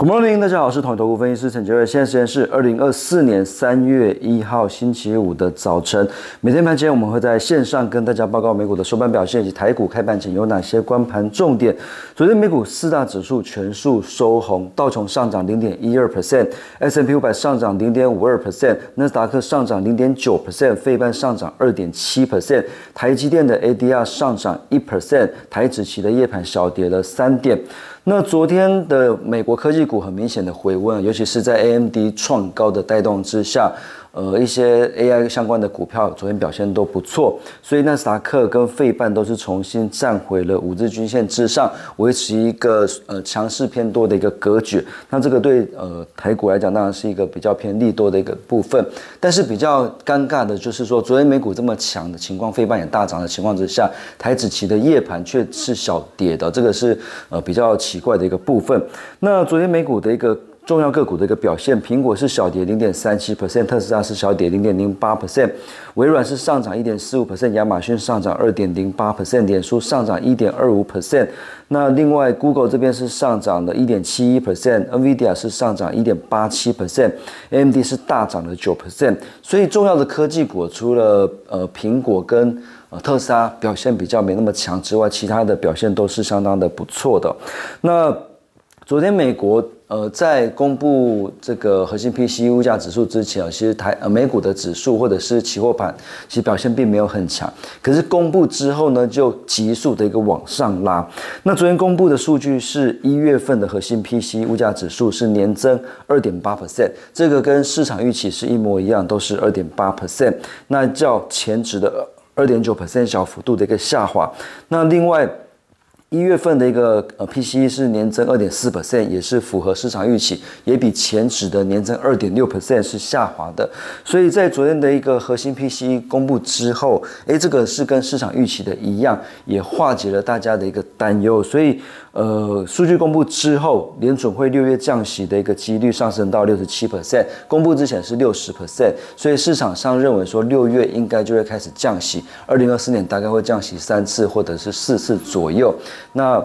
Good morning，大家好，我是统一投顾分析师陈杰瑞。现在时间是二零二四年三月一号星期五的早晨。每天盘前我们会在线上跟大家报告美股的收盘表现以及台股开盘前有哪些关盘重点。昨天美股四大指数全数收红，道琼上涨零点一二 percent，S M P 五百上涨零点五二 percent，纳斯达克上涨零点九 percent，费半上涨二点七 percent，台积电的 A D R 上涨一 percent，台指期的夜盘小跌了三点。那昨天的美国科技股很明显的回温，尤其是在 AMD 创高的带动之下。呃，一些 AI 相关的股票昨天表现都不错，所以纳斯达克跟费半都是重新站回了五日均线之上，维持一个呃强势偏多的一个格局。那这个对呃台股来讲，当然是一个比较偏利多的一个部分。但是比较尴尬的就是说，昨天美股这么强的情况，费半也大涨的情况之下，台指期的夜盘却是小跌的，这个是呃比较奇怪的一个部分。那昨天美股的一个。重要个股的一个表现，苹果是小跌零点三七 percent，特斯拉是小跌零点零八 percent，微软是上涨一点四五 percent，亚马逊上涨二点零八 percent，脸书上涨一点二五 percent。那另外，Google 这边是上涨了一点七一 percent，NVIDIA 是上涨一点八七 percent，AMD 是大涨了九 percent。所以重要的科技股除了呃苹果跟呃特斯拉表现比较没那么强之外，其他的表现都是相当的不错的。那昨天美国。呃，在公布这个核心 P C 物价指数之前啊，其实台呃美股的指数或者是期货盘，其实表现并没有很强。可是公布之后呢，就急速的一个往上拉。那昨天公布的数据是一月份的核心 P C 物价指数是年增二点八 percent，这个跟市场预期是一模一样，都是二点八 percent。那较前值的二点九 percent 小幅度的一个下滑。那另外。一月份的一个呃 PCE 是年增二点四 percent，也是符合市场预期，也比前值的年增二点六 percent 是下滑的。所以在昨天的一个核心 PCE 公布之后，诶，这个是跟市场预期的一样，也化解了大家的一个担忧。所以呃，数据公布之后，联准会六月降息的一个几率上升到六十七 percent，公布之前是六十 percent，所以市场上认为说六月应该就会开始降息，二零二四年大概会降息三次或者是四次左右。那，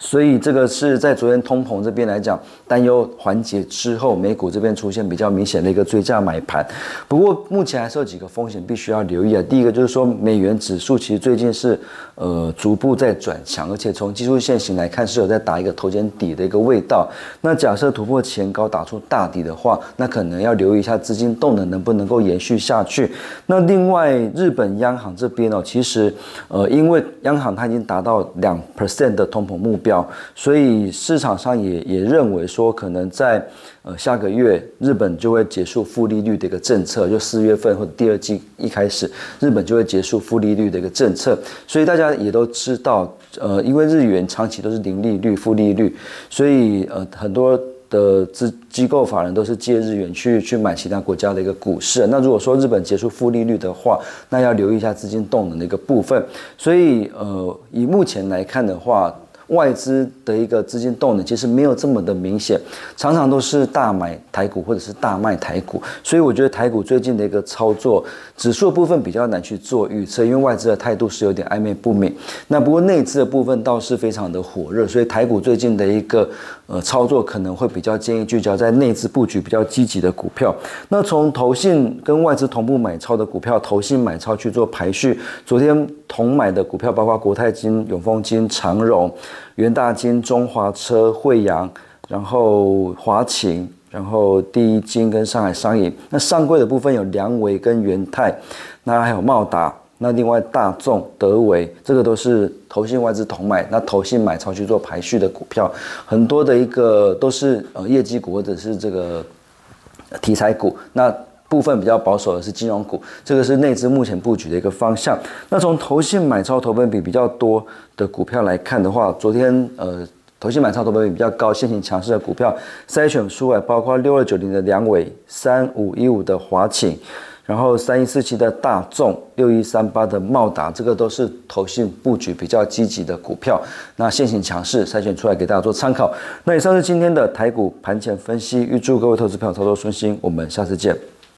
所以这个是在昨天通膨这边来讲，担忧缓解之后，美股这边出现比较明显的一个追价买盘。不过目前还是有几个风险必须要留意啊。第一个就是说，美元指数其实最近是。呃，逐步在转强，而且从技术线型来看，是有在打一个头肩底的一个味道。那假设突破前高打出大底的话，那可能要留意一下资金动能能不能够延续下去。那另外，日本央行这边哦，其实呃，因为央行它已经达到两 percent 的通膨目标，所以市场上也也认为说，可能在呃下个月日本就会结束负利率的一个政策，就四月份或者第二季一开始，日本就会结束负利率的一个政策。所以大家。也都知道，呃，因为日元长期都是零利率、负利率，所以呃，很多的资机构法人都是借日元去去买其他国家的一个股市。那如果说日本结束负利率的话，那要留意一下资金动能的一个部分。所以呃，以目前来看的话。外资的一个资金动能其实没有这么的明显，常常都是大买台股或者是大卖台股，所以我觉得台股最近的一个操作，指数的部分比较难去做预测，因为外资的态度是有点暧昧不明。那不过内资的部分倒是非常的火热，所以台股最近的一个呃操作可能会比较建议聚焦在内资布局比较积极的股票。那从投信跟外资同步买超的股票，投信买超去做排序，昨天同买的股票包括国泰金、永丰金、长荣。元大金、中华车、惠阳，然后华勤，然后第一金跟上海商银。那上柜的部分有梁维跟元泰，那还有茂达，那另外大众、德维，这个都是投信外资同买，那投信买超去做排序的股票，很多的一个都是呃业绩股或者是这个题材股。那部分比较保守的是金融股，这个是内资目前布局的一个方向。那从投信买超投本比比较多的股票来看的话，昨天呃投信买超投本比比较高、现行强势的股票筛选出来，包括六二九零的梁伟、三五一五的华景，然后三一四七的大众、六一三八的茂达，这个都是投信布局比较积极的股票。那现行强势筛选出来给大家做参考。那以上是今天的台股盘前分析，预祝各位投资朋友操作顺心，我们下次见。